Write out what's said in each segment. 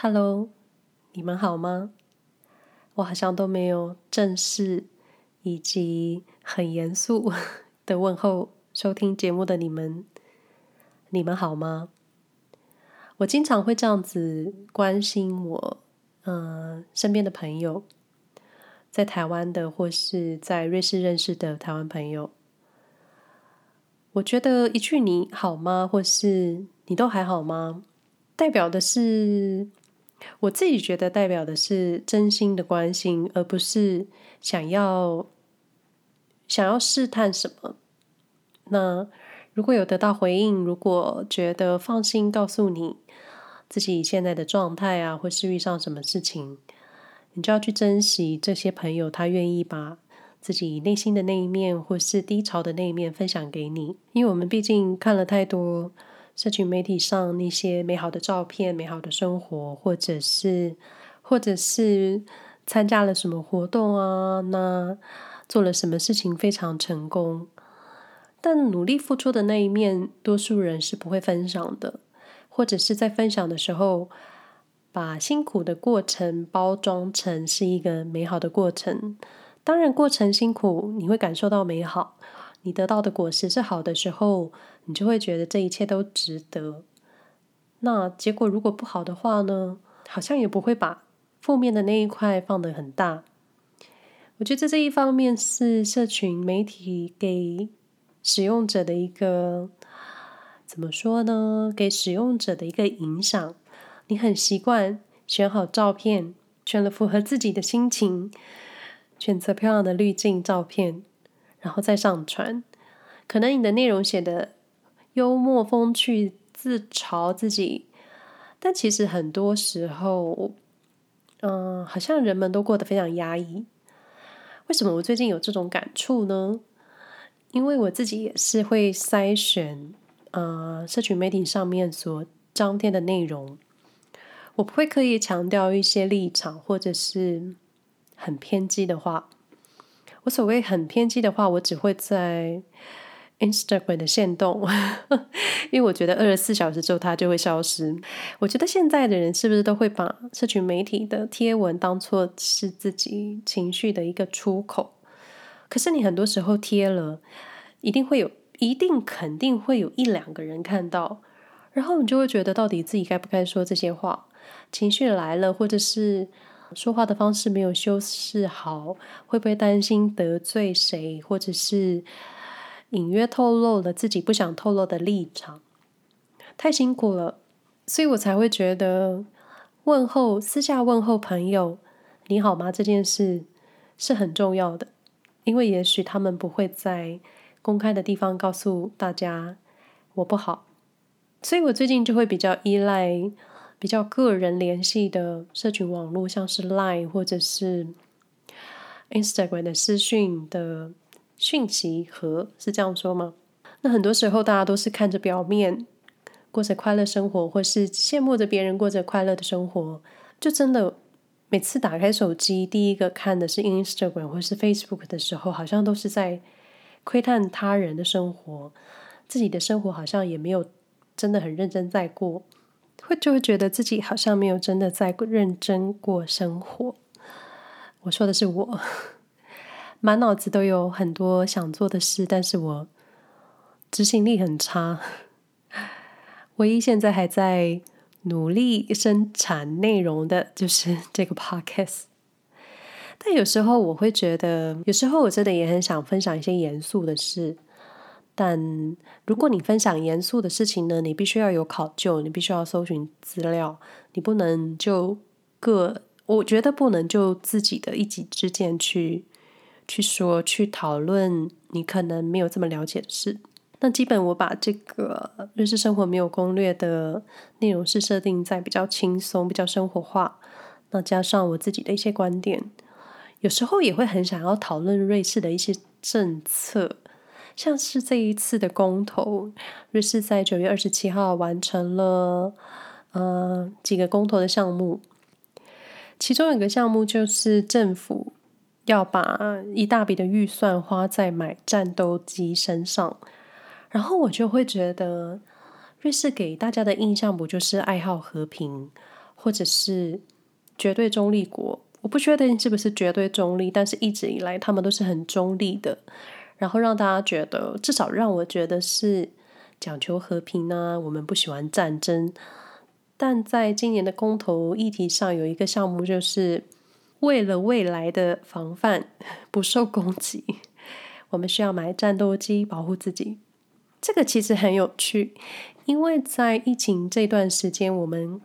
Hello，你们好吗？我好像都没有正式以及很严肃 的问候收听节目的你们，你们好吗？我经常会这样子关心我，嗯，身边的朋友，在台湾的或是在瑞士认识的台湾朋友。我觉得一句“你好吗”或是“你都还好吗”，代表的是。我自己觉得代表的是真心的关心，而不是想要想要试探什么。那如果有得到回应，如果觉得放心告诉你自己现在的状态啊，或是遇上什么事情，你就要去珍惜这些朋友，他愿意把自己内心的那一面，或是低潮的那一面分享给你。因为我们毕竟看了太多。社群媒体上那些美好的照片、美好的生活，或者是，或者是参加了什么活动啊，那做了什么事情非常成功，但努力付出的那一面，多数人是不会分享的，或者是在分享的时候，把辛苦的过程包装成是一个美好的过程。当然，过程辛苦，你会感受到美好。你得到的果实是好的时候，你就会觉得这一切都值得。那结果如果不好的话呢？好像也不会把负面的那一块放得很大。我觉得这一方面是社群媒体给使用者的一个，怎么说呢？给使用者的一个影响。你很习惯选好照片，选了符合自己的心情，选择漂亮的滤镜照片。然后再上传，可能你的内容写的幽默风趣、自嘲自己，但其实很多时候，嗯，好像人们都过得非常压抑。为什么我最近有这种感触呢？因为我自己也是会筛选，呃，社群媒体上面所张贴的内容，我不会刻意强调一些立场或者是很偏激的话。我所谓很偏激的话，我只会在 Instagram 的限动，因为我觉得二十四小时之后它就会消失。我觉得现在的人是不是都会把社群媒体的贴文当作是自己情绪的一个出口？可是你很多时候贴了，一定会有，一定肯定会有一两个人看到，然后你就会觉得到底自己该不该说这些话？情绪来了，或者是。说话的方式没有修饰好，会不会担心得罪谁，或者是隐约透露了自己不想透露的立场？太辛苦了，所以我才会觉得问候，私下问候朋友“你好吗”这件事是很重要的，因为也许他们不会在公开的地方告诉大家我不好，所以我最近就会比较依赖。比较个人联系的社群网络，像是 Line 或者是 Instagram 的私讯的讯息盒，是这样说吗？那很多时候大家都是看着表面，过着快乐生活，或是羡慕着别人过着快乐的生活，就真的每次打开手机，第一个看的是 Instagram 或是 Facebook 的时候，好像都是在窥探他人的生活，自己的生活好像也没有真的很认真在过。会就会觉得自己好像没有真的在认真过生活。我说的是我，满脑子都有很多想做的事，但是我执行力很差。唯一现在还在努力生产内容的就是 这个 podcast。但有时候我会觉得，有时候我真的也很想分享一些严肃的事。但如果你分享严肃的事情呢，你必须要有考究，你必须要搜寻资料，你不能就个，我觉得不能就自己的一己之见去去说去讨论你可能没有这么了解的事。那基本我把这个瑞士生活没有攻略的内容是设定在比较轻松、比较生活化，那加上我自己的一些观点，有时候也会很想要讨论瑞士的一些政策。像是这一次的公投，瑞士在九月二十七号完成了呃几个公投的项目，其中有一个项目就是政府要把一大笔的预算花在买战斗机身上，然后我就会觉得，瑞士给大家的印象不就是爱好和平，或者是绝对中立国。我不确定是不是绝对中立，但是一直以来他们都是很中立的，然后让大家觉得，至少让我觉得是讲求和平啊，我们不喜欢战争。但在今年的公投议题上，有一个项目就是为了未来的防范不受攻击，我们需要买战斗机保护自己。这个其实很有趣，因为在疫情这段时间，我们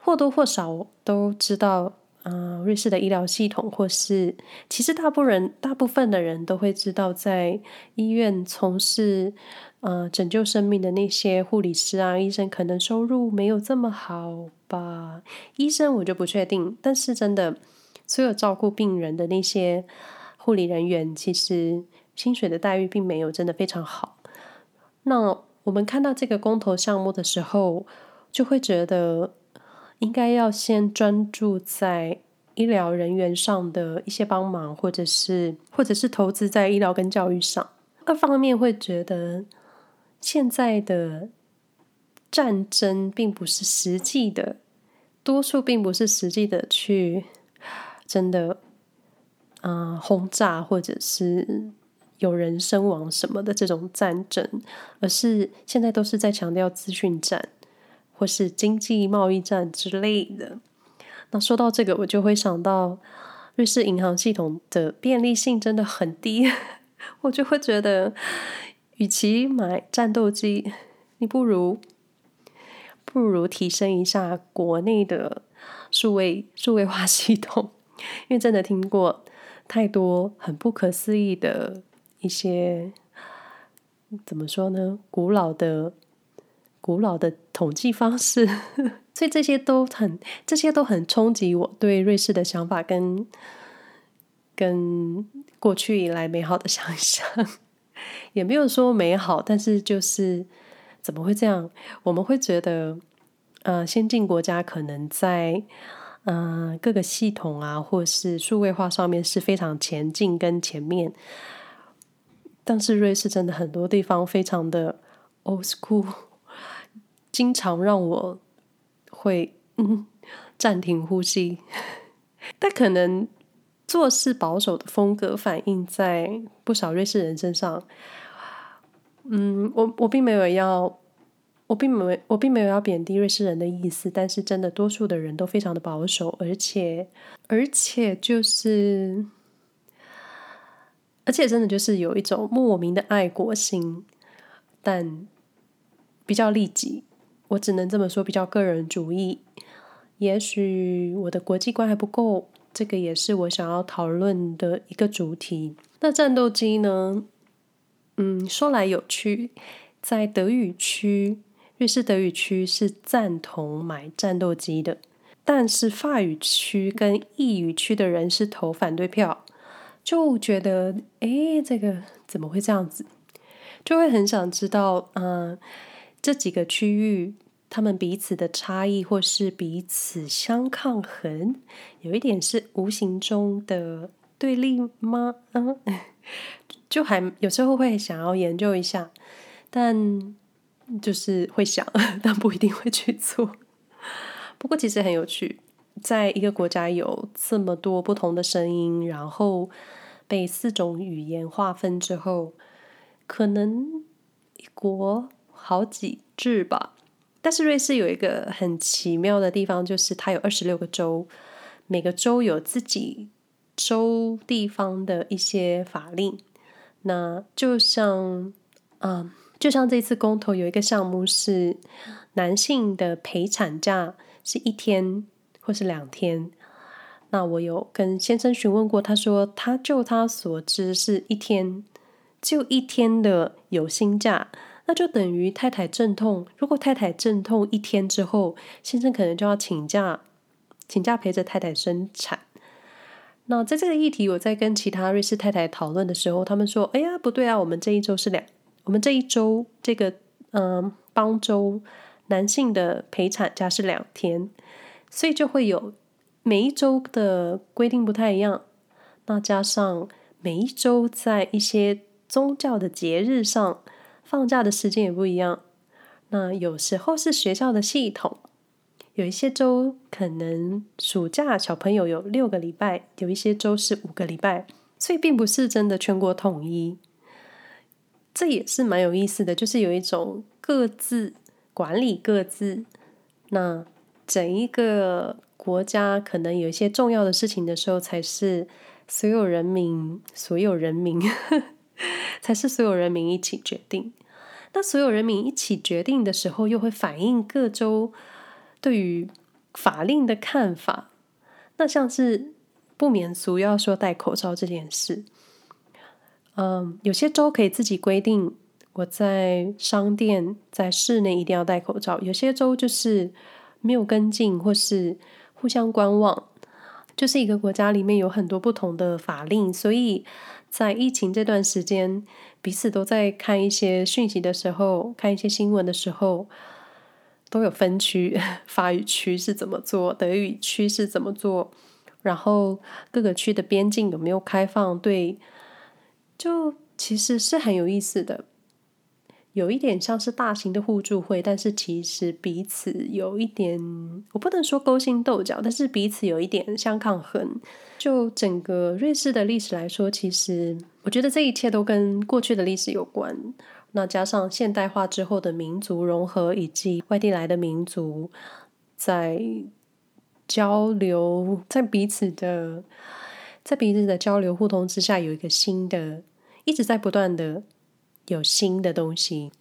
或多或少都知道，嗯、瑞士的医疗系统，或是其实大部分人大部分的人都会知道，在医院从事。呃，拯救生命的那些护理师啊、医生，可能收入没有这么好吧？医生我就不确定，但是真的，所有照顾病人的那些护理人员，其实薪水的待遇并没有真的非常好。那我们看到这个公投项目的时候，就会觉得应该要先专注在医疗人员上的一些帮忙，或者是或者是投资在医疗跟教育上。二方面会觉得。现在的战争并不是实际的，多数并不是实际的去真的，呃，轰炸或者是有人身亡什么的这种战争，而是现在都是在强调资讯战或是经济贸易战之类的。那说到这个，我就会想到瑞士银行系统的便利性真的很低，我就会觉得。与其买战斗机，你不如不如提升一下国内的数位数位化 系统，因为真的听过太多很不可思议的一些，怎么说呢？古老的古老的统计方式，所以这些都很这些都很冲击我对瑞士的想法跟跟过去以来美好的想象。也没有说美好，但是就是怎么会这样？我们会觉得，呃，先进国家可能在呃各个系统啊，或是数位化上面是非常前进跟前面，但是瑞士真的很多地方非常的 old school，经常让我会嗯暂停呼吸，但可能。做事保守的风格反映在不少瑞士人身上。嗯，我我并没有要，我并没有我并没有要贬低瑞士人的意思，但是真的多数的人都非常的保守，而且而且就是，而且真的就是有一种莫名的爱国心，但比较利己，我只能这么说，比较个人主义。也许我的国际观还不够。这个也是我想要讨论的一个主题。那战斗机呢？嗯，说来有趣，在德语区，瑞士德语区是赞同买战斗机的，但是法语区跟意语区的人是投反对票，就觉得，哎，这个怎么会这样子？就会很想知道，嗯，这几个区域。他们彼此的差异，或是彼此相抗衡，有一点是无形中的对立吗？嗯，就还有时候会想要研究一下，但就是会想，但不一定会去做。不过其实很有趣，在一个国家有这么多不同的声音，然后被四种语言划分之后，可能国好几制吧。但是瑞士有一个很奇妙的地方，就是它有二十六个州，每个州有自己州地方的一些法令。那就像，嗯，就像这次公投有一个项目是男性的陪产假是一天或是两天。那我有跟先生询问过，他说他就他所知是一天，就一天的有薪假。那就等于太太阵痛，如果太太阵痛一天之后，先生可能就要请假，请假陪着太太生产。那在这个议题，我在跟其他瑞士太太讨论的时候，他们说：“哎呀，不对啊，我们这一周是两，我们这一周这个嗯邦州男性的陪产假是两天，所以就会有每一周的规定不太一样。那加上每一周在一些宗教的节日上。”放假的时间也不一样，那有时候是学校的系统，有一些州可能暑假小朋友有六个礼拜，有一些州是五个礼拜，所以并不是真的全国统一。这也是蛮有意思的，就是有一种各自管理各自。那整一个国家可能有一些重要的事情的时候，才是所有人民，所有人民，才是所有人民一起决定。那所有人民一起决定的时候，又会反映各州对于法令的看法。那像是不免俗要说戴口罩这件事，嗯，有些州可以自己规定，我在商店在室内一定要戴口罩。有些州就是没有跟进，或是互相观望。就是一个国家里面有很多不同的法令，所以在疫情这段时间，彼此都在看一些讯息的时候，看一些新闻的时候，都有分区，法语区是怎么做，德语区是怎么做，然后各个区的边境有没有开放？对，就其实是很有意思的。有一点像是大型的互助会，但是其实彼此有一点，我不能说勾心斗角，但是彼此有一点相抗衡。就整个瑞士的历史来说，其实我觉得这一切都跟过去的历史有关。那加上现代化之后的民族融合，以及外地来的民族在交流，在彼此的在彼此的交流互动之下，有一个新的，一直在不断的。有新的东西，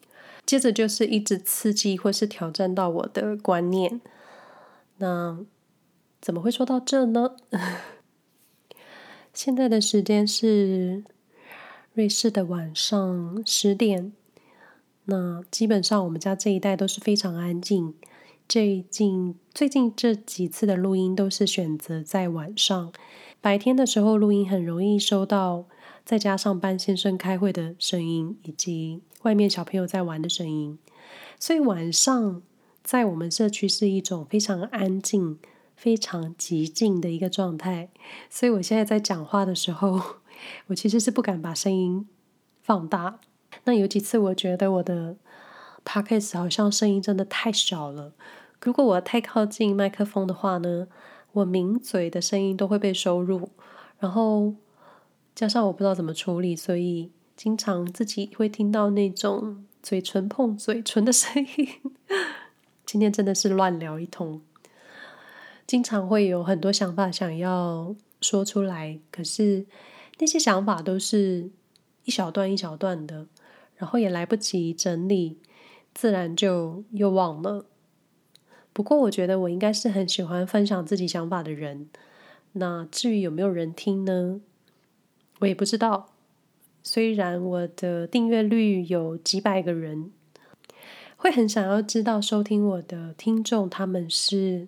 接着就是一直刺激或是挑战到我的观念。那怎么会说到这呢？现在的时间是瑞士的晚上十点。那基本上我们家这一带都是非常安静。最近最近这几次的录音都是选择在晚上，白天的时候录音很容易收到。再加上班先生开会的声音，以及外面小朋友在玩的声音，所以晚上在我们社区是一种非常安静、非常寂静的一个状态。所以我现在在讲话的时候，我其实是不敢把声音放大。那有几次我觉得我的 podcast 好像声音真的太小了，如果我太靠近麦克风的话呢，我抿嘴的声音都会被收录，然后。加上我不知道怎么处理，所以经常自己会听到那种嘴唇碰嘴唇的声音。今天真的是乱聊一通，经常会有很多想法想要说出来，可是那些想法都是一小段一小段的，然后也来不及整理，自然就又忘了。不过我觉得我应该是很喜欢分享自己想法的人。那至于有没有人听呢？我也不知道，虽然我的订阅率有几百个人，会很想要知道收听我的听众他们是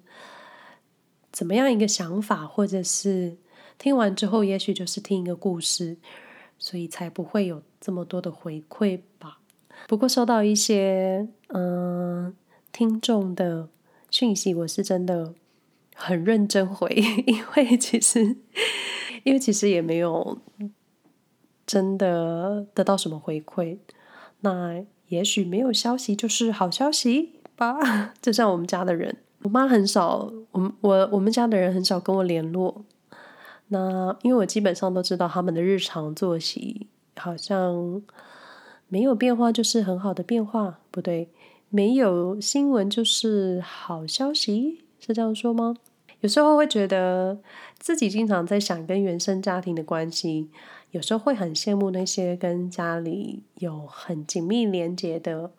怎么样一个想法，或者是听完之后也许就是听一个故事，所以才不会有这么多的回馈吧。不过收到一些嗯听众的讯息，我是真的很认真回，因为其实。因为其实也没有真的得到什么回馈，那也许没有消息就是好消息吧。就像我们家的人，我妈很少，我我我们家的人很少跟我联络。那因为我基本上都知道他们的日常作息，好像没有变化就是很好的变化，不对，没有新闻就是好消息，是这样说吗？有时候会觉得自己经常在想跟原生家庭的关系，有时候会很羡慕那些跟家里有很紧密连接的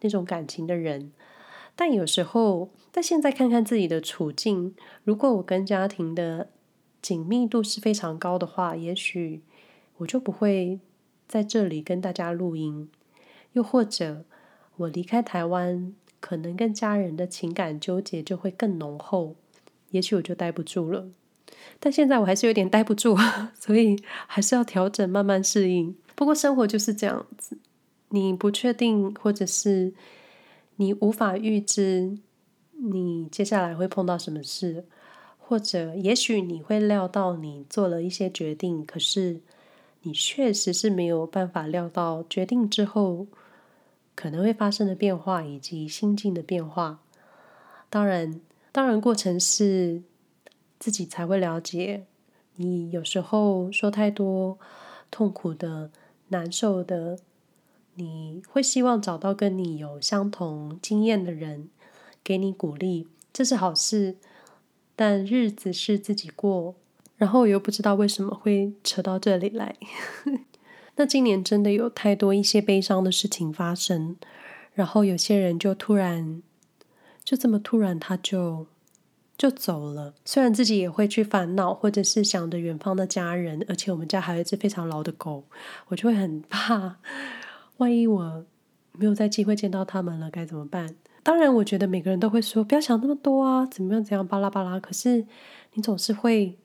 那种感情的人。但有时候，但现在看看自己的处境，如果我跟家庭的紧密度是非常高的话，也许我就不会在这里跟大家录音。又或者，我离开台湾，可能跟家人的情感纠结就会更浓厚。也许我就待不住了，但现在我还是有点待不住，所以还是要调整，慢慢适应。不过生活就是这样子，你不确定，或者是你无法预知你接下来会碰到什么事，或者也许你会料到你做了一些决定，可是你确实是没有办法料到决定之后可能会发生的变化以及心境的变化。当然。当然，过程是自己才会了解。你有时候说太多痛苦的、难受的，你会希望找到跟你有相同经验的人给你鼓励，这是好事。但日子是自己过，然后我又不知道为什么会扯到这里来。那今年真的有太多一些悲伤的事情发生，然后有些人就突然，就这么突然他就就走了。虽然自己也会去烦恼，或者是想着远方的家人，而且我们家还有一只非常老的狗，我就会很怕，万一我没有再机会见到他们了，该怎么办？当然，我觉得每个人都会说不要想那么多啊，怎么样怎样巴拉巴拉。可是你总是会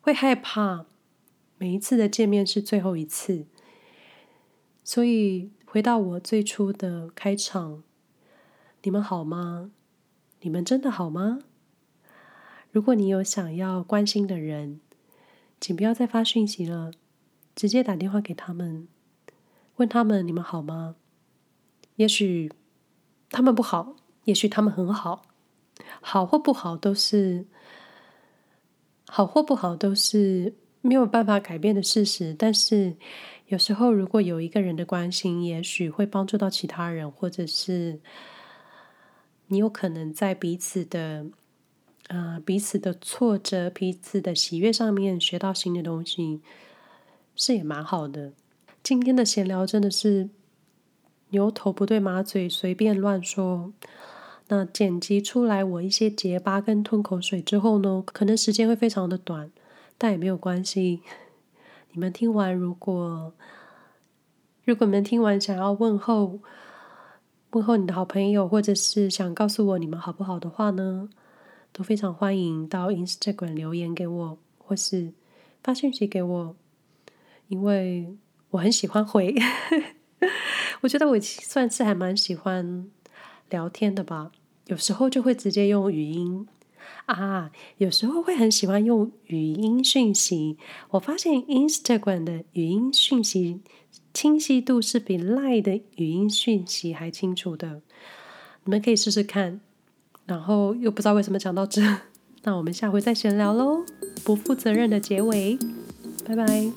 会害怕，每一次的见面是最后一次。所以回到我最初的开场，你们好吗？你们真的好吗？如果你有想要关心的人，请不要再发讯息了，直接打电话给他们，问他们你们好吗？也许他们不好，也许他们很好，好或不好都是好或不好都是没有办法改变的事实，但是。有时候，如果有一个人的关心，也许会帮助到其他人，或者是你有可能在彼此的呃彼此的挫折、彼此的喜悦上面学到新的东西，是也蛮好的。今天的闲聊真的是牛头不对马嘴，随便乱说。那剪辑出来我一些结巴跟吞口水之后呢，可能时间会非常的短，但也没有关系。你们听完，如果如果你们听完想要问候问候你的好朋友，或者是想告诉我你们好不好的话呢，都非常欢迎到 Instagram 留言给我，或是发讯息给我，因为我很喜欢回。我觉得我算是还蛮喜欢聊天的吧，有时候就会直接用语音。啊，有时候会很喜欢用语音讯息。我发现 Instagram 的语音讯息清晰度是比 Line 的语音讯息还清楚的。你们可以试试看。然后又不知道为什么讲到这，那我们下回再闲聊喽。不负责任的结尾，拜拜。